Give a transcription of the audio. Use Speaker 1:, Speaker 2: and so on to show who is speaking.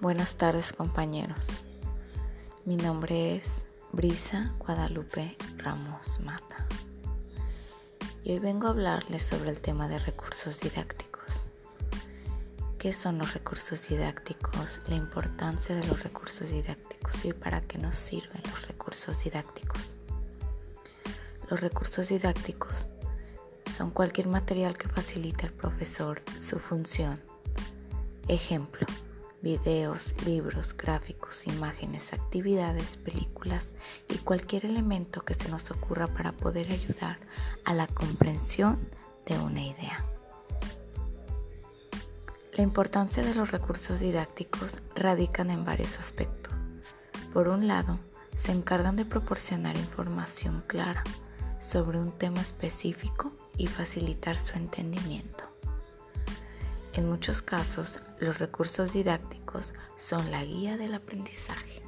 Speaker 1: Buenas tardes compañeros. Mi nombre es Brisa Guadalupe Ramos Mata. Y hoy vengo a hablarles sobre el tema de recursos didácticos. ¿Qué son los recursos didácticos? La importancia de los recursos didácticos y para qué nos sirven los recursos didácticos. Los recursos didácticos son cualquier material que facilite al profesor su función. Ejemplo videos, libros, gráficos, imágenes, actividades, películas y cualquier elemento que se nos ocurra para poder ayudar a la comprensión de una idea. La importancia de los recursos didácticos radican en varios aspectos. Por un lado, se encargan de proporcionar información clara sobre un tema específico y facilitar su entendimiento. En muchos casos, los recursos didácticos son la guía del aprendizaje.